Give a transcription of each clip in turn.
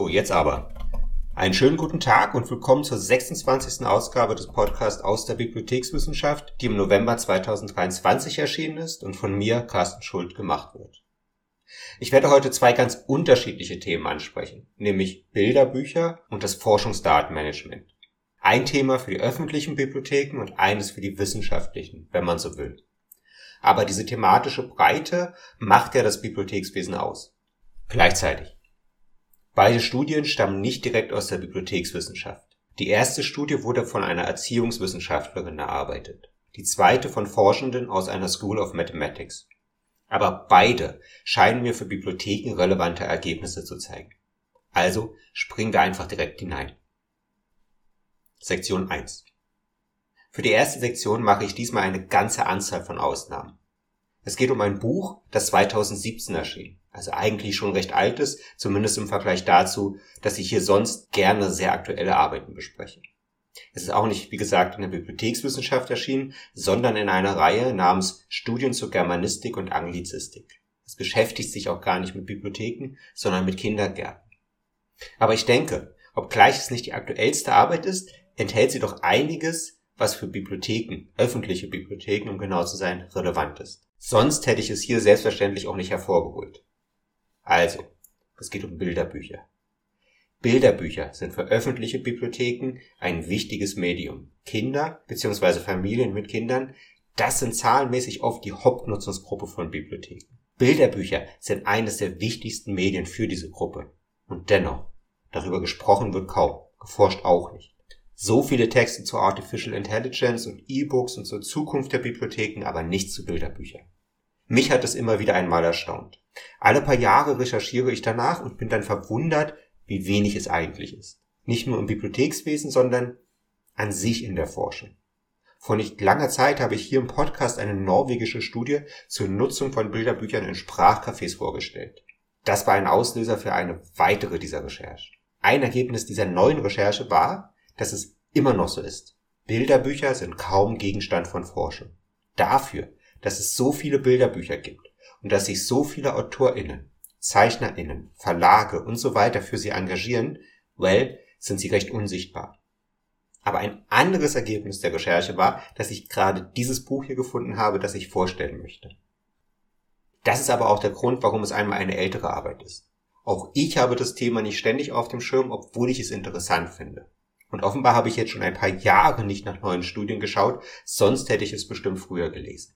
So, jetzt aber. Einen schönen guten Tag und willkommen zur 26. Ausgabe des Podcasts aus der Bibliothekswissenschaft, die im November 2023 erschienen ist und von mir, Carsten Schuld, gemacht wird. Ich werde heute zwei ganz unterschiedliche Themen ansprechen, nämlich Bilderbücher und das Forschungsdatenmanagement. Ein Thema für die öffentlichen Bibliotheken und eines für die wissenschaftlichen, wenn man so will. Aber diese thematische Breite macht ja das Bibliothekswesen aus. Gleichzeitig. Beide Studien stammen nicht direkt aus der Bibliothekswissenschaft. Die erste Studie wurde von einer Erziehungswissenschaftlerin erarbeitet, die zweite von Forschenden aus einer School of Mathematics. Aber beide scheinen mir für Bibliotheken relevante Ergebnisse zu zeigen. Also springen wir einfach direkt hinein. Sektion 1. Für die erste Sektion mache ich diesmal eine ganze Anzahl von Ausnahmen. Es geht um ein Buch, das 2017 erschien, also eigentlich schon recht alt ist, zumindest im Vergleich dazu, dass ich hier sonst gerne sehr aktuelle Arbeiten bespreche. Es ist auch nicht, wie gesagt, in der Bibliothekswissenschaft erschienen, sondern in einer Reihe namens Studien zur Germanistik und Anglizistik. Es beschäftigt sich auch gar nicht mit Bibliotheken, sondern mit Kindergärten. Aber ich denke, obgleich es nicht die aktuellste Arbeit ist, enthält sie doch einiges, was für Bibliotheken, öffentliche Bibliotheken, um genau zu sein, relevant ist. Sonst hätte ich es hier selbstverständlich auch nicht hervorgeholt. Also, es geht um Bilderbücher. Bilderbücher sind für öffentliche Bibliotheken ein wichtiges Medium. Kinder bzw. Familien mit Kindern, das sind zahlenmäßig oft die Hauptnutzungsgruppe von Bibliotheken. Bilderbücher sind eines der wichtigsten Medien für diese Gruppe. Und dennoch, darüber gesprochen wird kaum, geforscht auch nicht so viele Texte zur Artificial Intelligence und E-Books und zur Zukunft der Bibliotheken, aber nicht zu Bilderbüchern. Mich hat es immer wieder einmal erstaunt. Alle paar Jahre recherchiere ich danach und bin dann verwundert, wie wenig es eigentlich ist. Nicht nur im Bibliothekswesen, sondern an sich in der Forschung. Vor nicht langer Zeit habe ich hier im Podcast eine norwegische Studie zur Nutzung von Bilderbüchern in Sprachcafés vorgestellt. Das war ein Auslöser für eine weitere dieser Recherchen. Ein Ergebnis dieser neuen Recherche war, dass es immer noch so ist. Bilderbücher sind kaum Gegenstand von Forschung. Dafür, dass es so viele Bilderbücher gibt und dass sich so viele AutorInnen, ZeichnerInnen, Verlage und so weiter für sie engagieren, well, sind sie recht unsichtbar. Aber ein anderes Ergebnis der Recherche war, dass ich gerade dieses Buch hier gefunden habe, das ich vorstellen möchte. Das ist aber auch der Grund, warum es einmal eine ältere Arbeit ist. Auch ich habe das Thema nicht ständig auf dem Schirm, obwohl ich es interessant finde. Und offenbar habe ich jetzt schon ein paar Jahre nicht nach neuen Studien geschaut, sonst hätte ich es bestimmt früher gelesen.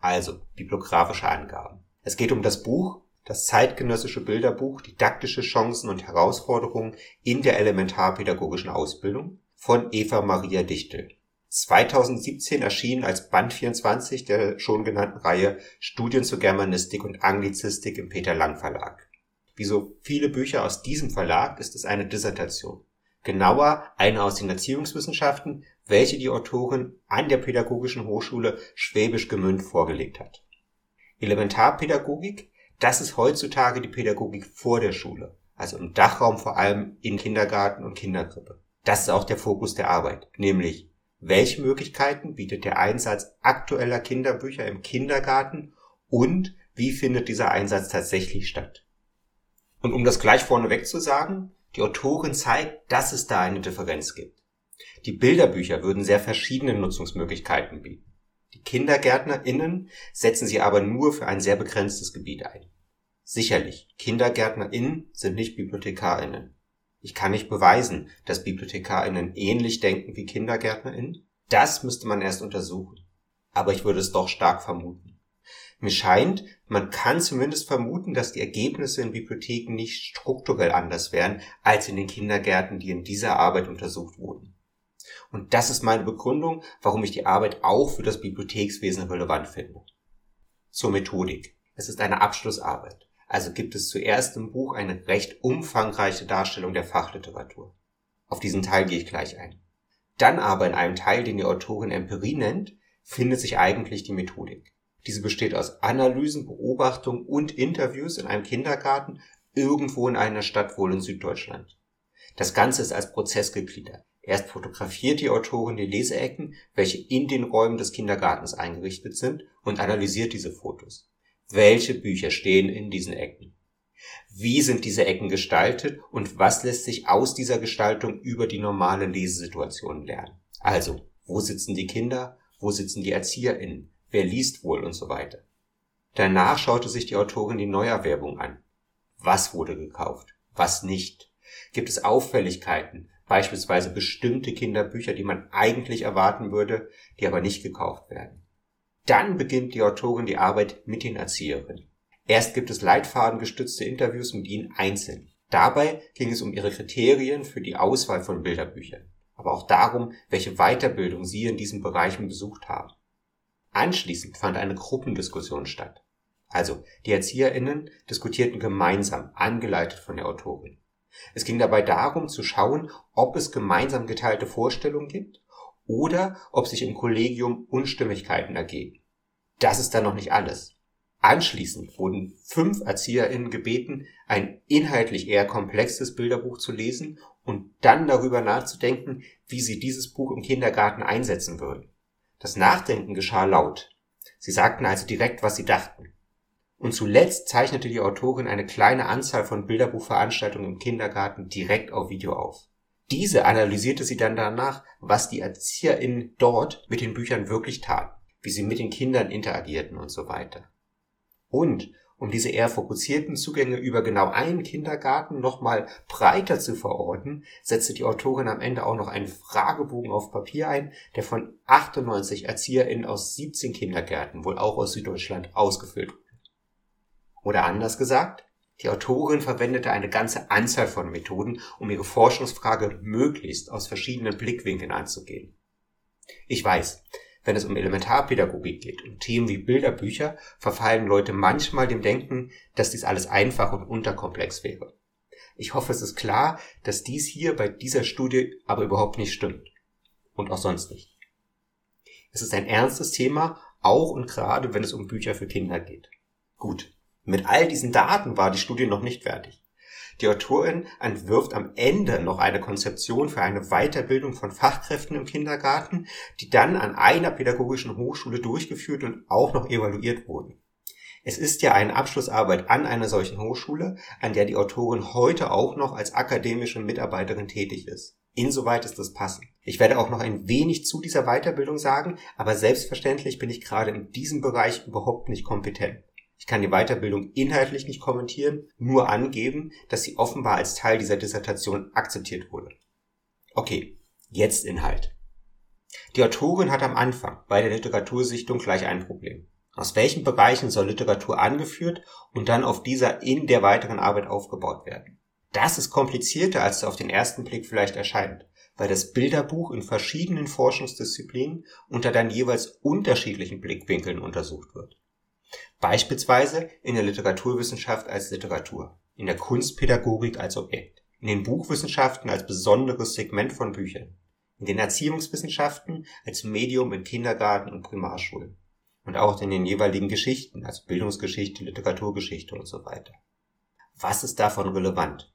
Also, bibliografische Angaben. Es geht um das Buch, das zeitgenössische Bilderbuch Didaktische Chancen und Herausforderungen in der elementarpädagogischen Ausbildung von Eva Maria Dichtel. 2017 erschien als Band 24 der schon genannten Reihe Studien zur Germanistik und Anglizistik im Peter Lang Verlag. Wie so viele Bücher aus diesem Verlag ist es eine Dissertation genauer eine aus den Erziehungswissenschaften, welche die Autorin an der Pädagogischen Hochschule Schwäbisch Gmünd vorgelegt hat. Elementarpädagogik, das ist heutzutage die Pädagogik vor der Schule, also im Dachraum vor allem in Kindergarten und Kinderkrippe. Das ist auch der Fokus der Arbeit, nämlich welche Möglichkeiten bietet der Einsatz aktueller Kinderbücher im Kindergarten und wie findet dieser Einsatz tatsächlich statt? Und um das gleich vorneweg zu sagen, die Autorin zeigt, dass es da eine Differenz gibt. Die Bilderbücher würden sehr verschiedene Nutzungsmöglichkeiten bieten. Die KindergärtnerInnen setzen sie aber nur für ein sehr begrenztes Gebiet ein. Sicherlich, KindergärtnerInnen sind nicht BibliothekarInnen. Ich kann nicht beweisen, dass BibliothekarInnen ähnlich denken wie KindergärtnerInnen. Das müsste man erst untersuchen. Aber ich würde es doch stark vermuten. Mir scheint, man kann zumindest vermuten, dass die Ergebnisse in Bibliotheken nicht strukturell anders wären als in den Kindergärten, die in dieser Arbeit untersucht wurden. Und das ist meine Begründung, warum ich die Arbeit auch für das Bibliothekswesen relevant finde. Zur Methodik. Es ist eine Abschlussarbeit. Also gibt es zuerst im Buch eine recht umfangreiche Darstellung der Fachliteratur. Auf diesen Teil gehe ich gleich ein. Dann aber in einem Teil, den die Autorin Empirie nennt, findet sich eigentlich die Methodik. Diese besteht aus Analysen, Beobachtungen und Interviews in einem Kindergarten irgendwo in einer Stadt wohl in Süddeutschland. Das Ganze ist als Prozess gegliedert. Erst fotografiert die Autorin die Leseecken, welche in den Räumen des Kindergartens eingerichtet sind, und analysiert diese Fotos. Welche Bücher stehen in diesen Ecken? Wie sind diese Ecken gestaltet und was lässt sich aus dieser Gestaltung über die normale Lesesituation lernen? Also, wo sitzen die Kinder? Wo sitzen die ErzieherInnen? Wer liest wohl und so weiter? Danach schaute sich die Autorin die Neuerwerbung an. Was wurde gekauft? Was nicht? Gibt es Auffälligkeiten? Beispielsweise bestimmte Kinderbücher, die man eigentlich erwarten würde, die aber nicht gekauft werden. Dann beginnt die Autorin die Arbeit mit den Erzieherinnen. Erst gibt es leitfadengestützte Interviews mit ihnen einzeln. Dabei ging es um ihre Kriterien für die Auswahl von Bilderbüchern, aber auch darum, welche Weiterbildung sie in diesen Bereichen besucht haben. Anschließend fand eine Gruppendiskussion statt. Also, die ErzieherInnen diskutierten gemeinsam, angeleitet von der Autorin. Es ging dabei darum zu schauen, ob es gemeinsam geteilte Vorstellungen gibt oder ob sich im Kollegium Unstimmigkeiten ergeben. Das ist dann noch nicht alles. Anschließend wurden fünf ErzieherInnen gebeten, ein inhaltlich eher komplexes Bilderbuch zu lesen und dann darüber nachzudenken, wie sie dieses Buch im Kindergarten einsetzen würden. Das Nachdenken geschah laut. Sie sagten also direkt, was sie dachten. Und zuletzt zeichnete die Autorin eine kleine Anzahl von Bilderbuchveranstaltungen im Kindergarten direkt auf Video auf. Diese analysierte sie dann danach, was die ErzieherInnen dort mit den Büchern wirklich taten, wie sie mit den Kindern interagierten und so weiter. Und um diese eher fokussierten Zugänge über genau einen Kindergarten nochmal breiter zu verorten, setzte die Autorin am Ende auch noch einen Fragebogen auf Papier ein, der von 98 ErzieherInnen aus 17 Kindergärten, wohl auch aus Süddeutschland, ausgefüllt wurde. Oder anders gesagt, die Autorin verwendete eine ganze Anzahl von Methoden, um ihre Forschungsfrage möglichst aus verschiedenen Blickwinkeln anzugehen. Ich weiß, wenn es um Elementarpädagogik geht, um Themen wie Bilderbücher, verfallen Leute manchmal dem Denken, dass dies alles einfach und unterkomplex wäre. Ich hoffe, es ist klar, dass dies hier bei dieser Studie aber überhaupt nicht stimmt. Und auch sonst nicht. Es ist ein ernstes Thema, auch und gerade wenn es um Bücher für Kinder geht. Gut. Mit all diesen Daten war die Studie noch nicht fertig. Die Autorin entwirft am Ende noch eine Konzeption für eine Weiterbildung von Fachkräften im Kindergarten, die dann an einer pädagogischen Hochschule durchgeführt und auch noch evaluiert wurden. Es ist ja eine Abschlussarbeit an einer solchen Hochschule, an der die Autorin heute auch noch als akademische Mitarbeiterin tätig ist. Insoweit ist das passend. Ich werde auch noch ein wenig zu dieser Weiterbildung sagen, aber selbstverständlich bin ich gerade in diesem Bereich überhaupt nicht kompetent. Ich kann die Weiterbildung inhaltlich nicht kommentieren, nur angeben, dass sie offenbar als Teil dieser Dissertation akzeptiert wurde. Okay, jetzt Inhalt. Die Autorin hat am Anfang bei der Literatursichtung gleich ein Problem. Aus welchen Bereichen soll Literatur angeführt und dann auf dieser in der weiteren Arbeit aufgebaut werden? Das ist komplizierter, als es auf den ersten Blick vielleicht erscheint, weil das Bilderbuch in verschiedenen Forschungsdisziplinen unter dann jeweils unterschiedlichen Blickwinkeln untersucht wird. Beispielsweise in der Literaturwissenschaft als Literatur, in der Kunstpädagogik als Objekt, in den Buchwissenschaften als besonderes Segment von Büchern, in den Erziehungswissenschaften als Medium in Kindergarten und Primarschulen und auch in den jeweiligen Geschichten, also Bildungsgeschichte, Literaturgeschichte und so weiter. Was ist davon relevant?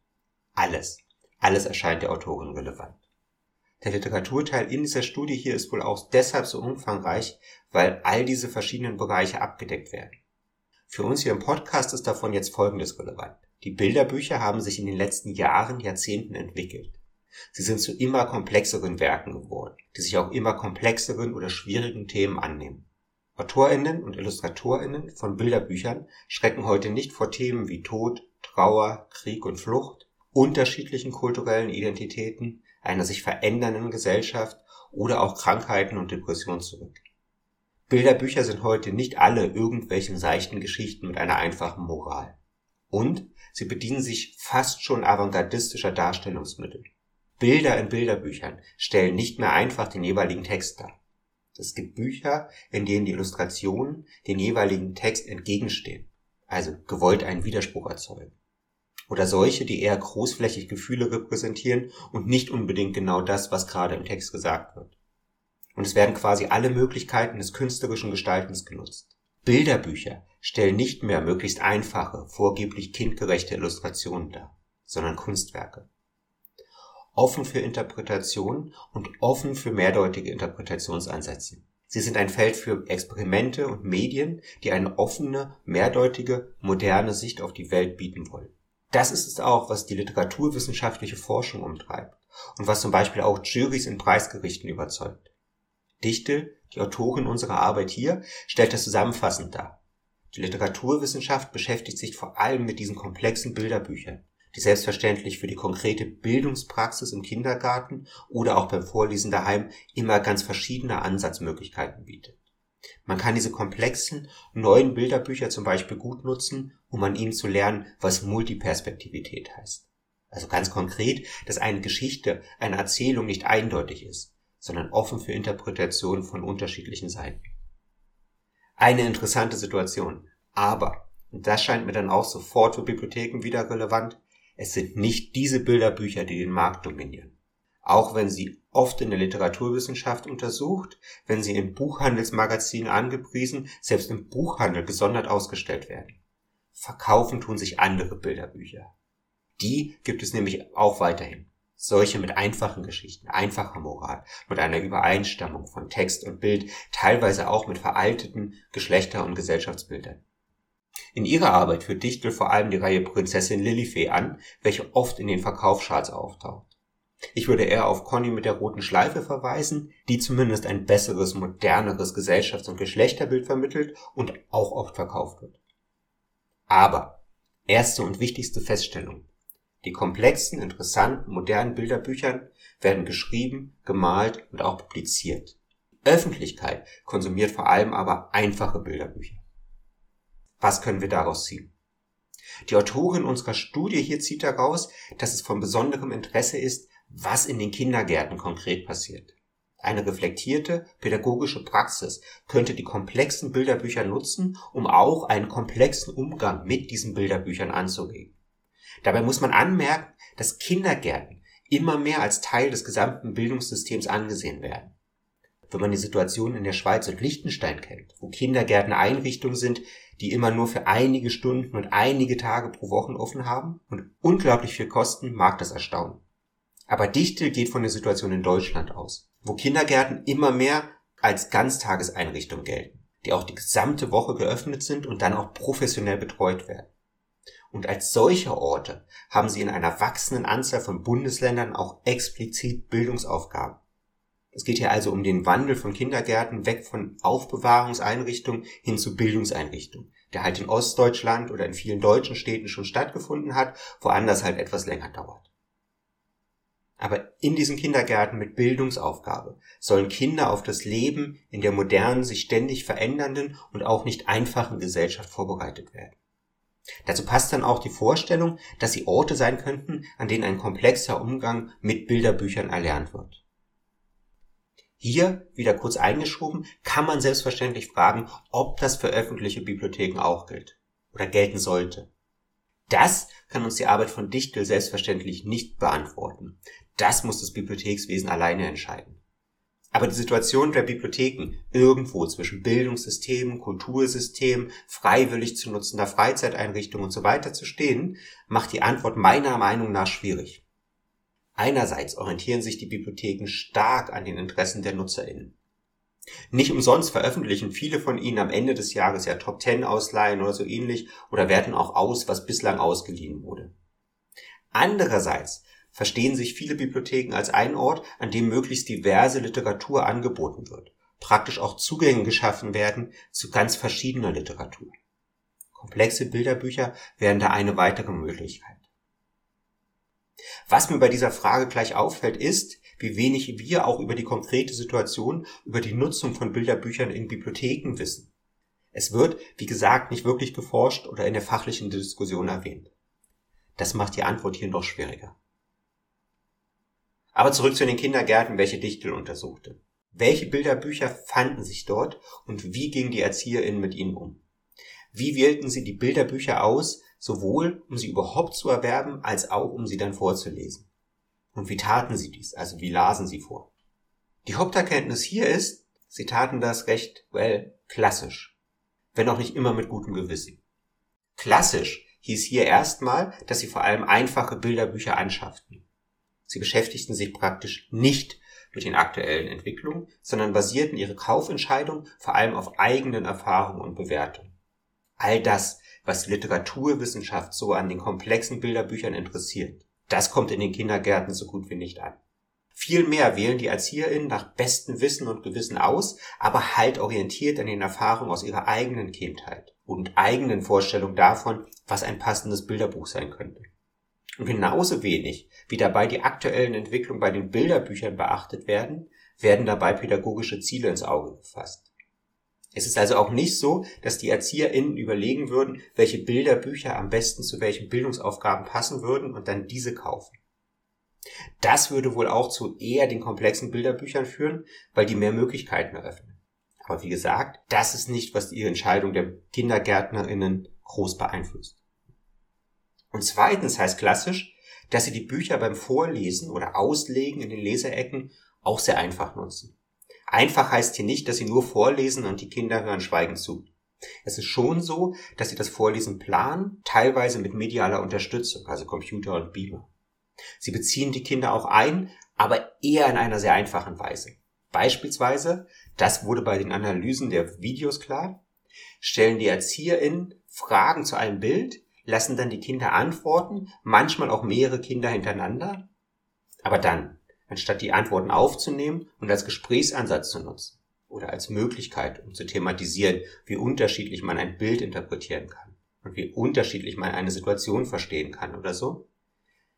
Alles. Alles erscheint der Autorin relevant. Der Literaturteil in dieser Studie hier ist wohl auch deshalb so umfangreich, weil all diese verschiedenen Bereiche abgedeckt werden. Für uns hier im Podcast ist davon jetzt Folgendes relevant. Die Bilderbücher haben sich in den letzten Jahren, Jahrzehnten entwickelt. Sie sind zu immer komplexeren Werken geworden, die sich auch immer komplexeren oder schwierigen Themen annehmen. AutorInnen und IllustratorInnen von Bilderbüchern schrecken heute nicht vor Themen wie Tod, Trauer, Krieg und Flucht, unterschiedlichen kulturellen Identitäten, einer sich verändernden Gesellschaft oder auch Krankheiten und Depressionen zurück. Bilderbücher sind heute nicht alle irgendwelchen seichten Geschichten mit einer einfachen Moral. Und sie bedienen sich fast schon avantgardistischer Darstellungsmittel. Bilder in Bilderbüchern stellen nicht mehr einfach den jeweiligen Text dar. Es gibt Bücher, in denen die Illustrationen den jeweiligen Text entgegenstehen, also gewollt einen Widerspruch erzeugen. Oder solche, die eher großflächig Gefühle repräsentieren und nicht unbedingt genau das, was gerade im Text gesagt wird und es werden quasi alle Möglichkeiten des künstlerischen Gestaltens genutzt. Bilderbücher stellen nicht mehr möglichst einfache, vorgeblich kindgerechte Illustrationen dar, sondern Kunstwerke. Offen für Interpretation und offen für mehrdeutige Interpretationsansätze. Sie sind ein Feld für Experimente und Medien, die eine offene, mehrdeutige, moderne Sicht auf die Welt bieten wollen. Das ist es auch, was die literaturwissenschaftliche Forschung umtreibt und was zum Beispiel auch Juries in Preisgerichten überzeugt. Dichtel, die Autorin unserer Arbeit hier, stellt das zusammenfassend dar. Die Literaturwissenschaft beschäftigt sich vor allem mit diesen komplexen Bilderbüchern, die selbstverständlich für die konkrete Bildungspraxis im Kindergarten oder auch beim Vorlesen daheim immer ganz verschiedene Ansatzmöglichkeiten bietet. Man kann diese komplexen, neuen Bilderbücher zum Beispiel gut nutzen, um an ihnen zu lernen, was Multiperspektivität heißt. Also ganz konkret, dass eine Geschichte, eine Erzählung nicht eindeutig ist, sondern offen für Interpretation von unterschiedlichen Seiten. Eine interessante Situation. Aber, und das scheint mir dann auch sofort für Bibliotheken wieder relevant, es sind nicht diese Bilderbücher, die den Markt dominieren. Auch wenn sie oft in der Literaturwissenschaft untersucht, wenn sie in Buchhandelsmagazinen angepriesen, selbst im Buchhandel gesondert ausgestellt werden. Verkaufen tun sich andere Bilderbücher. Die gibt es nämlich auch weiterhin. Solche mit einfachen Geschichten, einfacher Moral, mit einer Übereinstimmung von Text und Bild, teilweise auch mit veralteten Geschlechter- und Gesellschaftsbildern. In ihrer Arbeit führt Dichtel vor allem die Reihe Prinzessin Lilifee an, welche oft in den Verkaufscharts auftaucht. Ich würde eher auf Conny mit der roten Schleife verweisen, die zumindest ein besseres, moderneres Gesellschafts- und Geschlechterbild vermittelt und auch oft verkauft wird. Aber erste und wichtigste Feststellung. Die komplexen, interessanten, modernen Bilderbüchern werden geschrieben, gemalt und auch publiziert. Öffentlichkeit konsumiert vor allem aber einfache Bilderbücher. Was können wir daraus ziehen? Die Autorin unserer Studie hier zieht daraus, dass es von besonderem Interesse ist, was in den Kindergärten konkret passiert. Eine reflektierte pädagogische Praxis könnte die komplexen Bilderbücher nutzen, um auch einen komplexen Umgang mit diesen Bilderbüchern anzuregen. Dabei muss man anmerken, dass Kindergärten immer mehr als Teil des gesamten Bildungssystems angesehen werden. Wenn man die Situation in der Schweiz und Liechtenstein kennt, wo Kindergärten Einrichtungen sind, die immer nur für einige Stunden und einige Tage pro Woche offen haben und unglaublich viel kosten, mag das erstaunen. Aber Dichtel geht von der Situation in Deutschland aus, wo Kindergärten immer mehr als Ganztageseinrichtungen gelten, die auch die gesamte Woche geöffnet sind und dann auch professionell betreut werden. Und als solche Orte haben sie in einer wachsenden Anzahl von Bundesländern auch explizit Bildungsaufgaben. Es geht hier also um den Wandel von Kindergärten weg von Aufbewahrungseinrichtungen hin zu Bildungseinrichtungen, der halt in Ostdeutschland oder in vielen deutschen Städten schon stattgefunden hat, woanders halt etwas länger dauert. Aber in diesen Kindergärten mit Bildungsaufgabe sollen Kinder auf das Leben in der modernen, sich ständig verändernden und auch nicht einfachen Gesellschaft vorbereitet werden. Dazu passt dann auch die Vorstellung, dass sie Orte sein könnten, an denen ein komplexer Umgang mit Bilderbüchern erlernt wird. Hier, wieder kurz eingeschoben, kann man selbstverständlich fragen, ob das für öffentliche Bibliotheken auch gilt oder gelten sollte. Das kann uns die Arbeit von Dichtel selbstverständlich nicht beantworten. Das muss das Bibliothekswesen alleine entscheiden. Aber die Situation der Bibliotheken irgendwo zwischen Bildungssystemen, Kultursystemen, freiwillig zu nutzender Freizeiteinrichtungen und so weiter zu stehen, macht die Antwort meiner Meinung nach schwierig. Einerseits orientieren sich die Bibliotheken stark an den Interessen der NutzerInnen. Nicht umsonst veröffentlichen viele von ihnen am Ende des Jahres ja Top 10 Ausleihen oder so ähnlich oder werten auch aus, was bislang ausgeliehen wurde. Andererseits verstehen sich viele Bibliotheken als ein Ort, an dem möglichst diverse Literatur angeboten wird, praktisch auch Zugänge geschaffen werden zu ganz verschiedener Literatur. Komplexe Bilderbücher wären da eine weitere Möglichkeit. Was mir bei dieser Frage gleich auffällt, ist, wie wenig wir auch über die konkrete Situation, über die Nutzung von Bilderbüchern in Bibliotheken wissen. Es wird, wie gesagt, nicht wirklich geforscht oder in der fachlichen Diskussion erwähnt. Das macht die Antwort hier noch schwieriger. Aber zurück zu den Kindergärten, welche Dichtel untersuchte. Welche Bilderbücher fanden sich dort und wie gingen die ErzieherInnen mit ihnen um? Wie wählten sie die Bilderbücher aus, sowohl um sie überhaupt zu erwerben, als auch um sie dann vorzulesen? Und wie taten sie dies? Also wie lasen sie vor? Die Haupterkenntnis hier ist, sie taten das recht, well, klassisch. Wenn auch nicht immer mit gutem Gewissen. Klassisch hieß hier erstmal, dass sie vor allem einfache Bilderbücher anschafften. Sie beschäftigten sich praktisch nicht mit den aktuellen Entwicklungen, sondern basierten ihre Kaufentscheidung vor allem auf eigenen Erfahrungen und Bewertungen. All das, was die Literaturwissenschaft so an den komplexen Bilderbüchern interessiert, das kommt in den Kindergärten so gut wie nicht an. Vielmehr wählen die ErzieherInnen nach bestem Wissen und Gewissen aus, aber halt orientiert an den Erfahrungen aus ihrer eigenen Kindheit und eigenen Vorstellungen davon, was ein passendes Bilderbuch sein könnte. Und genauso wenig wie dabei die aktuellen Entwicklungen bei den Bilderbüchern beachtet werden, werden dabei pädagogische Ziele ins Auge gefasst. Es ist also auch nicht so, dass die ErzieherInnen überlegen würden, welche Bilderbücher am besten zu welchen Bildungsaufgaben passen würden und dann diese kaufen. Das würde wohl auch zu eher den komplexen Bilderbüchern führen, weil die mehr Möglichkeiten eröffnen. Aber wie gesagt, das ist nicht, was die Entscheidung der KindergärtnerInnen groß beeinflusst. Und zweitens heißt klassisch, dass sie die Bücher beim Vorlesen oder Auslegen in den Leserecken auch sehr einfach nutzen. Einfach heißt hier nicht, dass sie nur vorlesen und die Kinder hören schweigend zu. Es ist schon so, dass sie das Vorlesen planen, teilweise mit medialer Unterstützung, also Computer und Beamer. Sie beziehen die Kinder auch ein, aber eher in einer sehr einfachen Weise. Beispielsweise, das wurde bei den Analysen der Videos klar, stellen die ErzieherInnen Fragen zu einem Bild, lassen dann die Kinder antworten, manchmal auch mehrere Kinder hintereinander, aber dann, anstatt die Antworten aufzunehmen und als Gesprächsansatz zu nutzen oder als Möglichkeit, um zu thematisieren, wie unterschiedlich man ein Bild interpretieren kann und wie unterschiedlich man eine Situation verstehen kann oder so,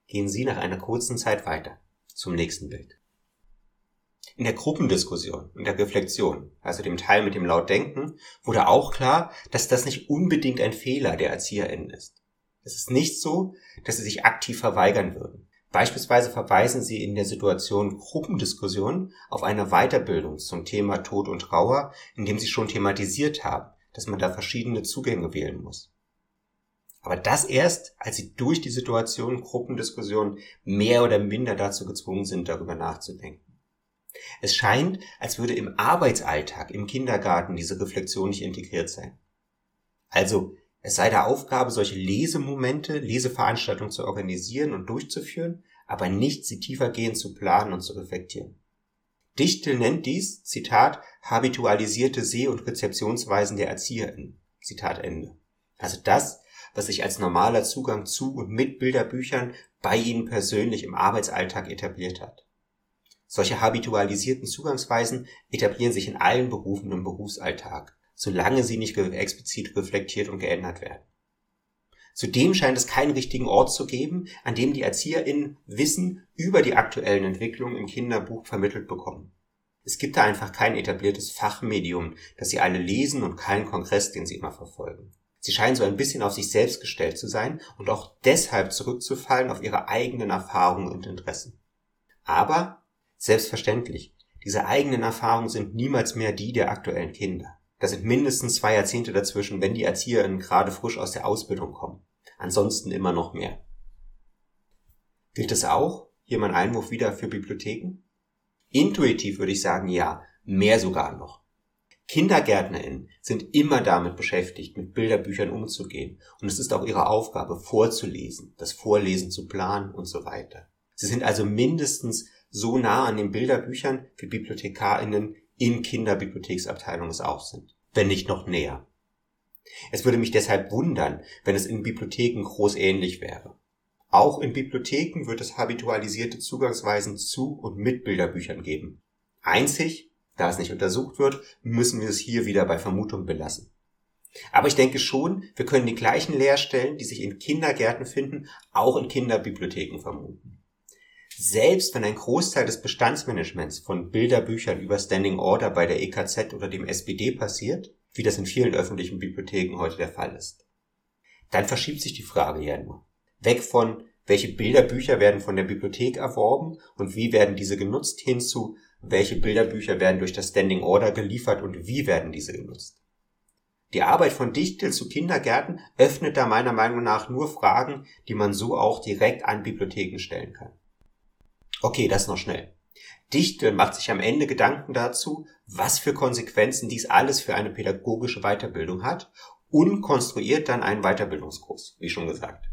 gehen Sie nach einer kurzen Zeit weiter zum nächsten Bild. In der Gruppendiskussion und der Reflexion, also dem Teil mit dem Lautdenken, wurde auch klar, dass das nicht unbedingt ein Fehler der ErzieherInnen ist. Es ist nicht so, dass sie sich aktiv verweigern würden. Beispielsweise verweisen sie in der Situation Gruppendiskussion auf eine Weiterbildung zum Thema Tod und Trauer, in dem sie schon thematisiert haben, dass man da verschiedene Zugänge wählen muss. Aber das erst, als sie durch die Situation Gruppendiskussionen mehr oder minder dazu gezwungen sind, darüber nachzudenken. Es scheint, als würde im Arbeitsalltag im Kindergarten diese Reflexion nicht integriert sein. Also, es sei der Aufgabe, solche Lesemomente, Leseveranstaltungen zu organisieren und durchzuführen, aber nicht sie tiefergehend zu planen und zu reflektieren. Dichtel nennt dies, Zitat, habitualisierte Seh- und Rezeptionsweisen der ErzieherInnen. Zitat Ende. Also das, was sich als normaler Zugang zu und mit Bilderbüchern bei Ihnen persönlich im Arbeitsalltag etabliert hat. Solche habitualisierten Zugangsweisen etablieren sich in allen Berufen im Berufsalltag, solange sie nicht explizit reflektiert und geändert werden. Zudem scheint es keinen richtigen Ort zu geben, an dem die ErzieherInnen Wissen über die aktuellen Entwicklungen im Kinderbuch vermittelt bekommen. Es gibt da einfach kein etabliertes Fachmedium, das sie alle lesen und keinen Kongress, den sie immer verfolgen. Sie scheinen so ein bisschen auf sich selbst gestellt zu sein und auch deshalb zurückzufallen auf ihre eigenen Erfahrungen und Interessen. Aber, selbstverständlich, diese eigenen Erfahrungen sind niemals mehr die der aktuellen Kinder. Da sind mindestens zwei Jahrzehnte dazwischen, wenn die Erzieherinnen gerade frisch aus der Ausbildung kommen. Ansonsten immer noch mehr. Gilt es auch, hier mein Einwurf wieder für Bibliotheken? Intuitiv würde ich sagen, ja, mehr sogar noch. KindergärtnerInnen sind immer damit beschäftigt, mit Bilderbüchern umzugehen. Und es ist auch ihre Aufgabe, vorzulesen, das Vorlesen zu planen und so weiter. Sie sind also mindestens so nah an den Bilderbüchern wie BibliothekarInnen in Kinderbibliotheksabteilungen es auch sind. Wenn nicht noch näher. Es würde mich deshalb wundern, wenn es in Bibliotheken groß ähnlich wäre. Auch in Bibliotheken wird es habitualisierte Zugangsweisen zu und mit Bilderbüchern geben. Einzig da es nicht untersucht wird, müssen wir es hier wieder bei Vermutung belassen. Aber ich denke schon, wir können die gleichen Lehrstellen, die sich in Kindergärten finden, auch in Kinderbibliotheken vermuten. Selbst wenn ein Großteil des Bestandsmanagements von Bilderbüchern über Standing Order bei der EKZ oder dem SPD passiert, wie das in vielen öffentlichen Bibliotheken heute der Fall ist, dann verschiebt sich die Frage ja nur. Weg von, welche Bilderbücher werden von der Bibliothek erworben und wie werden diese genutzt, hinzu, welche Bilderbücher werden durch das Standing Order geliefert und wie werden diese genutzt. Die Arbeit von Dichtel zu Kindergärten öffnet da meiner Meinung nach nur Fragen, die man so auch direkt an Bibliotheken stellen kann. Okay, das noch schnell. Dichtel macht sich am Ende Gedanken dazu, was für Konsequenzen dies alles für eine pädagogische Weiterbildung hat und konstruiert dann einen Weiterbildungskurs, wie schon gesagt.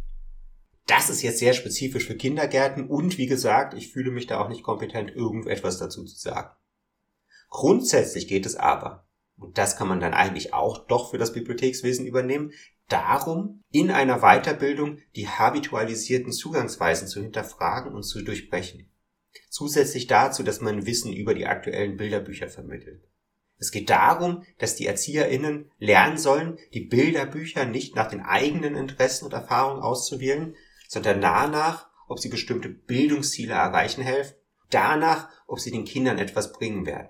Das ist jetzt sehr spezifisch für Kindergärten und wie gesagt, ich fühle mich da auch nicht kompetent, irgendetwas dazu zu sagen. Grundsätzlich geht es aber, und das kann man dann eigentlich auch doch für das Bibliothekswesen übernehmen, darum, in einer Weiterbildung die habitualisierten Zugangsweisen zu hinterfragen und zu durchbrechen. Zusätzlich dazu, dass man Wissen über die aktuellen Bilderbücher vermittelt. Es geht darum, dass die ErzieherInnen lernen sollen, die Bilderbücher nicht nach den eigenen Interessen und Erfahrungen auszuwählen, sondern danach, ob sie bestimmte Bildungsziele erreichen helfen, danach, ob sie den Kindern etwas bringen werden.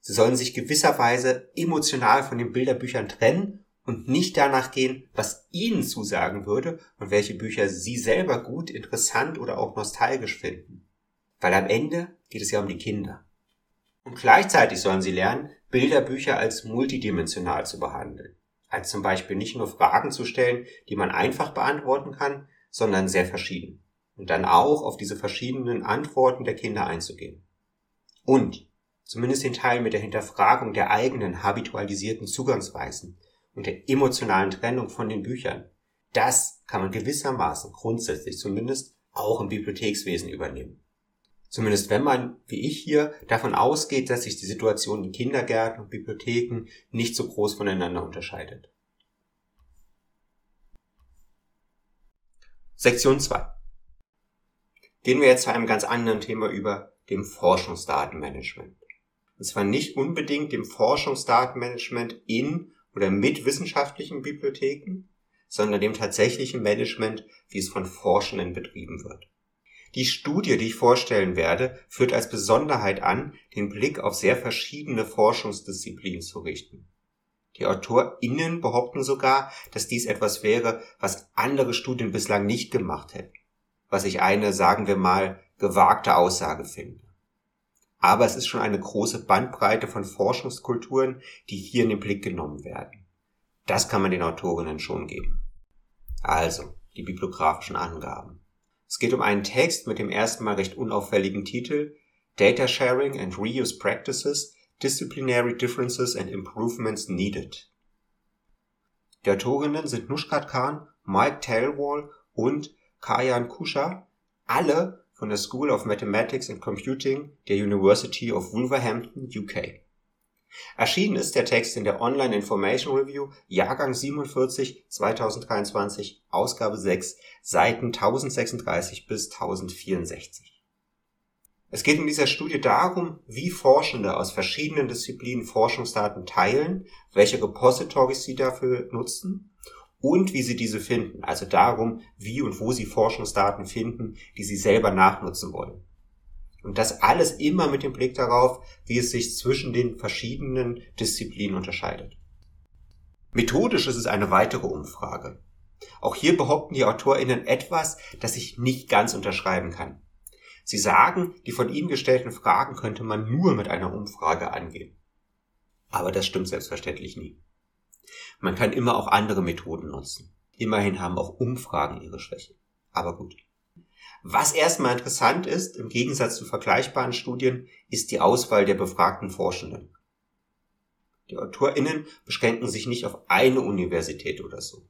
Sie sollen sich gewisserweise emotional von den Bilderbüchern trennen und nicht danach gehen, was ihnen zusagen würde und welche Bücher sie selber gut, interessant oder auch nostalgisch finden. Weil am Ende geht es ja um die Kinder. Und gleichzeitig sollen sie lernen, Bilderbücher als multidimensional zu behandeln. Als zum Beispiel nicht nur Fragen zu stellen, die man einfach beantworten kann, sondern sehr verschieden. Und dann auch auf diese verschiedenen Antworten der Kinder einzugehen. Und zumindest den Teil mit der Hinterfragung der eigenen habitualisierten Zugangsweisen und der emotionalen Trennung von den Büchern, das kann man gewissermaßen grundsätzlich zumindest auch im Bibliothekswesen übernehmen. Zumindest wenn man, wie ich hier, davon ausgeht, dass sich die Situation in Kindergärten und Bibliotheken nicht so groß voneinander unterscheidet. Sektion 2. Gehen wir jetzt zu einem ganz anderen Thema über, dem Forschungsdatenmanagement. Und zwar nicht unbedingt dem Forschungsdatenmanagement in oder mit wissenschaftlichen Bibliotheken, sondern dem tatsächlichen Management, wie es von Forschenden betrieben wird. Die Studie, die ich vorstellen werde, führt als Besonderheit an, den Blick auf sehr verschiedene Forschungsdisziplinen zu richten. Die AutorInnen behaupten sogar, dass dies etwas wäre, was andere Studien bislang nicht gemacht hätten. Was ich eine, sagen wir mal, gewagte Aussage finde. Aber es ist schon eine große Bandbreite von Forschungskulturen, die hier in den Blick genommen werden. Das kann man den Autorinnen schon geben. Also, die bibliografischen Angaben. Es geht um einen Text mit dem ersten Mal recht unauffälligen Titel Data Sharing and Reuse Practices, Disciplinary Differences and Improvements Needed. Die Autorinnen sind Nushkat Khan, Mike Tailwall und Kayan Kusha, alle von der School of Mathematics and Computing der University of Wolverhampton, UK. Erschienen ist der Text in der Online Information Review, Jahrgang 47, 2023, Ausgabe 6, Seiten 1036 bis 1064. Es geht in dieser Studie darum, wie Forschende aus verschiedenen Disziplinen Forschungsdaten teilen, welche Repositories sie dafür nutzen und wie sie diese finden, also darum, wie und wo sie Forschungsdaten finden, die sie selber nachnutzen wollen. Und das alles immer mit dem Blick darauf, wie es sich zwischen den verschiedenen Disziplinen unterscheidet. Methodisch ist es eine weitere Umfrage. Auch hier behaupten die AutorInnen etwas, das ich nicht ganz unterschreiben kann. Sie sagen, die von ihnen gestellten Fragen könnte man nur mit einer Umfrage angehen. Aber das stimmt selbstverständlich nie. Man kann immer auch andere Methoden nutzen. Immerhin haben auch Umfragen ihre Schwäche. Aber gut. Was erstmal interessant ist, im Gegensatz zu vergleichbaren Studien, ist die Auswahl der befragten Forschenden. Die AutorInnen beschränken sich nicht auf eine Universität oder so,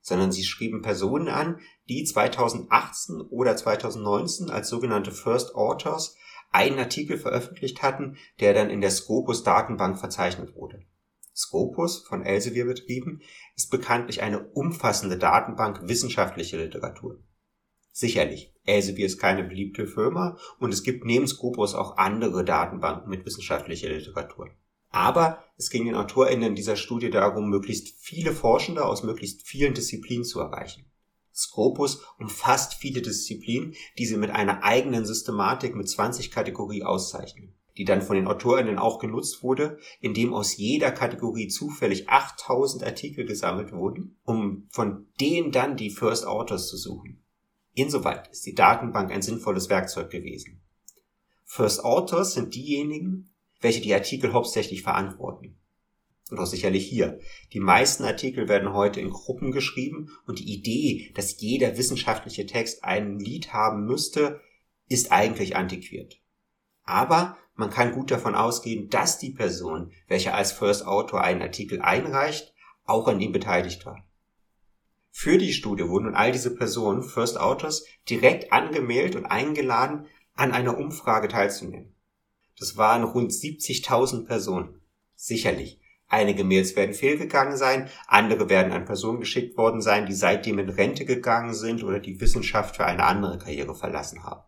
sondern sie schrieben Personen an, die 2018 oder 2019 als sogenannte First Authors einen Artikel veröffentlicht hatten, der dann in der Scopus Datenbank verzeichnet wurde. Scopus, von Elsevier betrieben, ist bekanntlich eine umfassende Datenbank wissenschaftlicher Literatur. Sicherlich, Elsevier ist keine beliebte Firma und es gibt neben Scopus auch andere Datenbanken mit wissenschaftlicher Literatur. Aber es ging den AutorInnen dieser Studie darum, möglichst viele Forschende aus möglichst vielen Disziplinen zu erreichen. Scopus umfasst viele Disziplinen, die sie mit einer eigenen Systematik mit 20 Kategorie auszeichnen die dann von den AutorInnen auch genutzt wurde, indem aus jeder Kategorie zufällig 8000 Artikel gesammelt wurden, um von denen dann die First Authors zu suchen. Insoweit ist die Datenbank ein sinnvolles Werkzeug gewesen. First Authors sind diejenigen, welche die Artikel hauptsächlich verantworten. Und auch sicherlich hier. Die meisten Artikel werden heute in Gruppen geschrieben und die Idee, dass jeder wissenschaftliche Text ein Lied haben müsste, ist eigentlich antiquiert. Aber man kann gut davon ausgehen, dass die Person, welche als First Autor einen Artikel einreicht, auch an ihm beteiligt war. Für die Studie wurden nun all diese Personen, First Authors, direkt angemeldet und eingeladen, an einer Umfrage teilzunehmen. Das waren rund 70.000 Personen. Sicherlich. Einige Mails werden fehlgegangen sein, andere werden an Personen geschickt worden sein, die seitdem in Rente gegangen sind oder die Wissenschaft für eine andere Karriere verlassen haben.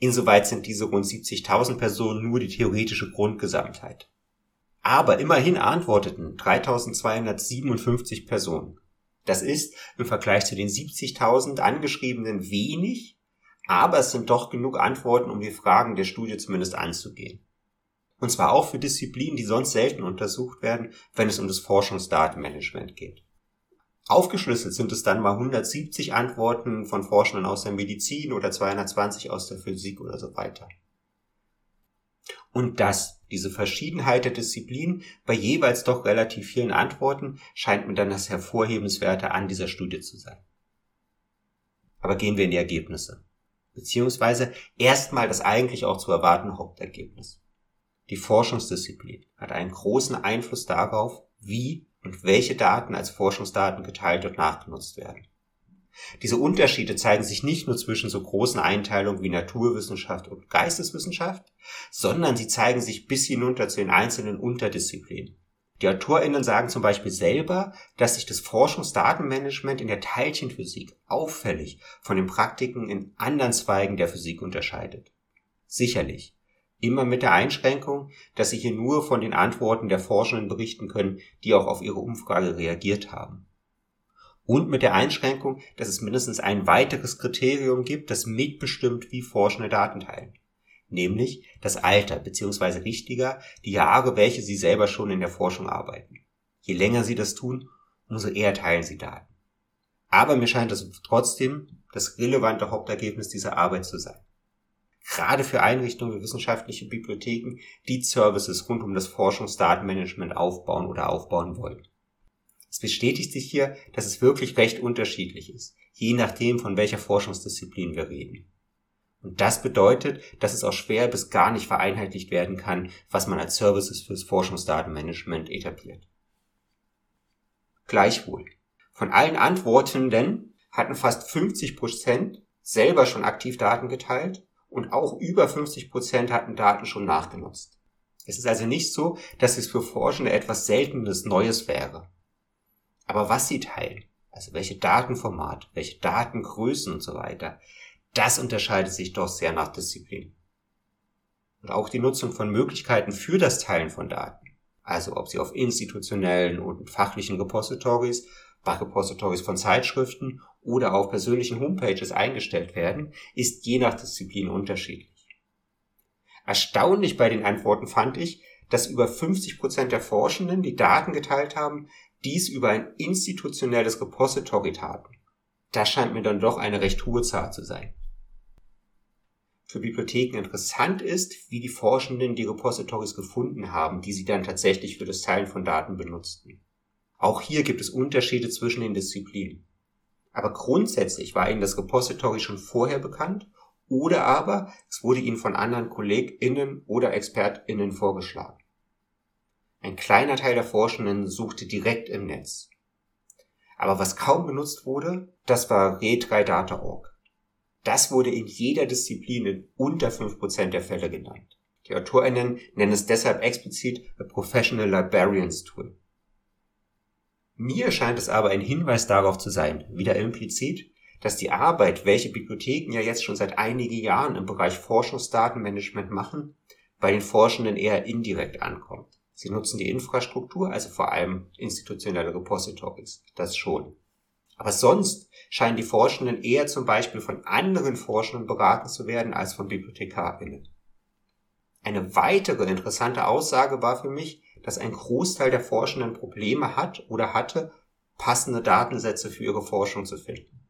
Insoweit sind diese rund 70.000 Personen nur die theoretische Grundgesamtheit. Aber immerhin antworteten 3257 Personen. Das ist im Vergleich zu den 70.000 angeschriebenen wenig, aber es sind doch genug Antworten, um die Fragen der Studie zumindest anzugehen. Und zwar auch für Disziplinen, die sonst selten untersucht werden, wenn es um das Forschungsdatenmanagement geht. Aufgeschlüsselt sind es dann mal 170 Antworten von Forschenden aus der Medizin oder 220 aus der Physik oder so weiter. Und das, diese Verschiedenheit der Disziplinen bei jeweils doch relativ vielen Antworten, scheint mir dann das Hervorhebenswerte an dieser Studie zu sein. Aber gehen wir in die Ergebnisse. Beziehungsweise erstmal das eigentlich auch zu erwartende Hauptergebnis. Die Forschungsdisziplin hat einen großen Einfluss darauf, wie und welche Daten als Forschungsdaten geteilt und nachgenutzt werden. Diese Unterschiede zeigen sich nicht nur zwischen so großen Einteilungen wie Naturwissenschaft und Geisteswissenschaft, sondern sie zeigen sich bis hinunter zu den einzelnen Unterdisziplinen. Die AutorInnen sagen zum Beispiel selber, dass sich das Forschungsdatenmanagement in der Teilchenphysik auffällig von den Praktiken in anderen Zweigen der Physik unterscheidet. Sicherlich, Immer mit der Einschränkung, dass Sie hier nur von den Antworten der Forschenden berichten können, die auch auf Ihre Umfrage reagiert haben. Und mit der Einschränkung, dass es mindestens ein weiteres Kriterium gibt, das mitbestimmt, wie Forschende Daten teilen. Nämlich das Alter, beziehungsweise richtiger, die Jahre, welche Sie selber schon in der Forschung arbeiten. Je länger Sie das tun, umso eher teilen Sie Daten. Aber mir scheint das trotzdem das relevante Hauptergebnis dieser Arbeit zu sein gerade für Einrichtungen wie wissenschaftliche Bibliotheken, die Services rund um das Forschungsdatenmanagement aufbauen oder aufbauen wollen. Es bestätigt sich hier, dass es wirklich recht unterschiedlich ist, je nachdem, von welcher Forschungsdisziplin wir reden. Und das bedeutet, dass es auch schwer bis gar nicht vereinheitlicht werden kann, was man als Services fürs Forschungsdatenmanagement etabliert. Gleichwohl. Von allen Antwortenden hatten fast 50 Prozent selber schon aktiv Daten geteilt und auch über 50 Prozent hatten Daten schon nachgenutzt. Es ist also nicht so, dass es für Forschende etwas Seltenes Neues wäre. Aber was sie teilen, also welche Datenformat, welche Datengrößen und so weiter, das unterscheidet sich doch sehr nach Disziplin. Und auch die Nutzung von Möglichkeiten für das Teilen von Daten, also ob sie auf institutionellen und fachlichen Repositories bei Repositories von Zeitschriften oder auf persönlichen Homepages eingestellt werden, ist je nach Disziplin unterschiedlich. Erstaunlich bei den Antworten fand ich, dass über 50 Prozent der Forschenden, die Daten geteilt haben, dies über ein institutionelles Repository taten. Das scheint mir dann doch eine recht hohe Zahl zu sein. Für Bibliotheken interessant ist, wie die Forschenden die Repositories gefunden haben, die sie dann tatsächlich für das Teilen von Daten benutzten. Auch hier gibt es Unterschiede zwischen den Disziplinen. Aber grundsätzlich war Ihnen das Repository schon vorher bekannt oder aber es wurde Ihnen von anderen KollegInnen oder ExpertInnen vorgeschlagen. Ein kleiner Teil der Forschenden suchte direkt im Netz. Aber was kaum benutzt wurde, das war re3data.org. Das wurde in jeder Disziplin in unter 5% der Fälle genannt. Die AutorInnen nennen es deshalb explizit a Professional Librarians Tool. Mir scheint es aber ein Hinweis darauf zu sein, wieder implizit, dass die Arbeit, welche Bibliotheken ja jetzt schon seit einigen Jahren im Bereich Forschungsdatenmanagement machen, bei den Forschenden eher indirekt ankommt. Sie nutzen die Infrastruktur, also vor allem institutionelle Repositories, das schon. Aber sonst scheinen die Forschenden eher zum Beispiel von anderen Forschenden beraten zu werden als von BibliothekarInnen. Eine weitere interessante Aussage war für mich, dass ein Großteil der Forschenden Probleme hat oder hatte, passende Datensätze für ihre Forschung zu finden.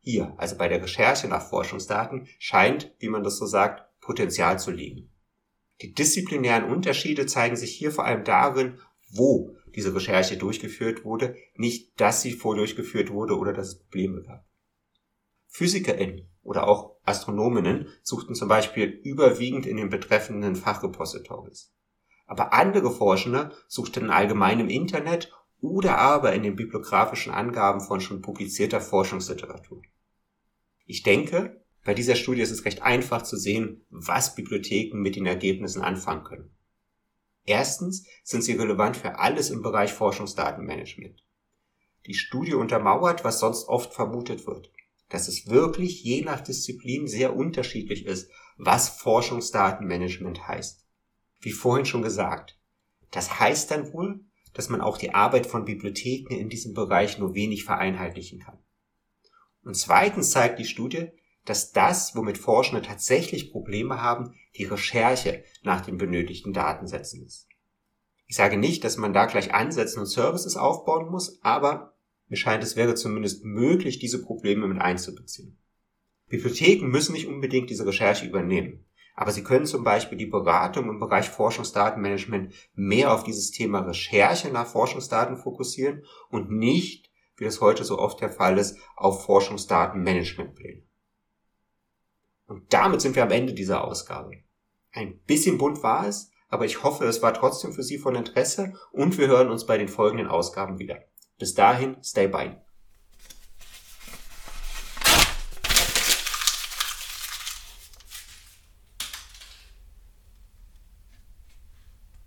Hier, also bei der Recherche nach Forschungsdaten, scheint, wie man das so sagt, Potenzial zu liegen. Die disziplinären Unterschiede zeigen sich hier vor allem darin, wo diese Recherche durchgeführt wurde, nicht dass sie vordurchgeführt wurde oder dass es Probleme gab. PhysikerInnen oder auch Astronominnen suchten zum Beispiel überwiegend in den betreffenden Fachrepositories. Aber andere Forschende suchten allgemein im Internet oder aber in den bibliografischen Angaben von schon publizierter Forschungsliteratur. Ich denke, bei dieser Studie ist es recht einfach zu sehen, was Bibliotheken mit den Ergebnissen anfangen können. Erstens sind sie relevant für alles im Bereich Forschungsdatenmanagement. Die Studie untermauert, was sonst oft vermutet wird, dass es wirklich je nach Disziplin sehr unterschiedlich ist, was Forschungsdatenmanagement heißt. Wie vorhin schon gesagt, das heißt dann wohl, dass man auch die Arbeit von Bibliotheken in diesem Bereich nur wenig vereinheitlichen kann. Und zweitens zeigt die Studie, dass das, womit Forschende tatsächlich Probleme haben, die Recherche nach den benötigten Datensätzen ist. Ich sage nicht, dass man da gleich Ansätze und Services aufbauen muss, aber mir scheint, es wäre zumindest möglich, diese Probleme mit einzubeziehen. Bibliotheken müssen nicht unbedingt diese Recherche übernehmen, aber sie können zum Beispiel die Beratung im Bereich Forschungsdatenmanagement mehr auf dieses Thema Recherche nach Forschungsdaten fokussieren und nicht, wie das heute so oft der Fall ist, auf Forschungsdatenmanagementpläne. Und damit sind wir am Ende dieser Ausgabe. Ein bisschen bunt war es, aber ich hoffe, es war trotzdem für Sie von Interesse und wir hören uns bei den folgenden Ausgaben wieder. Bis dahin, stay by.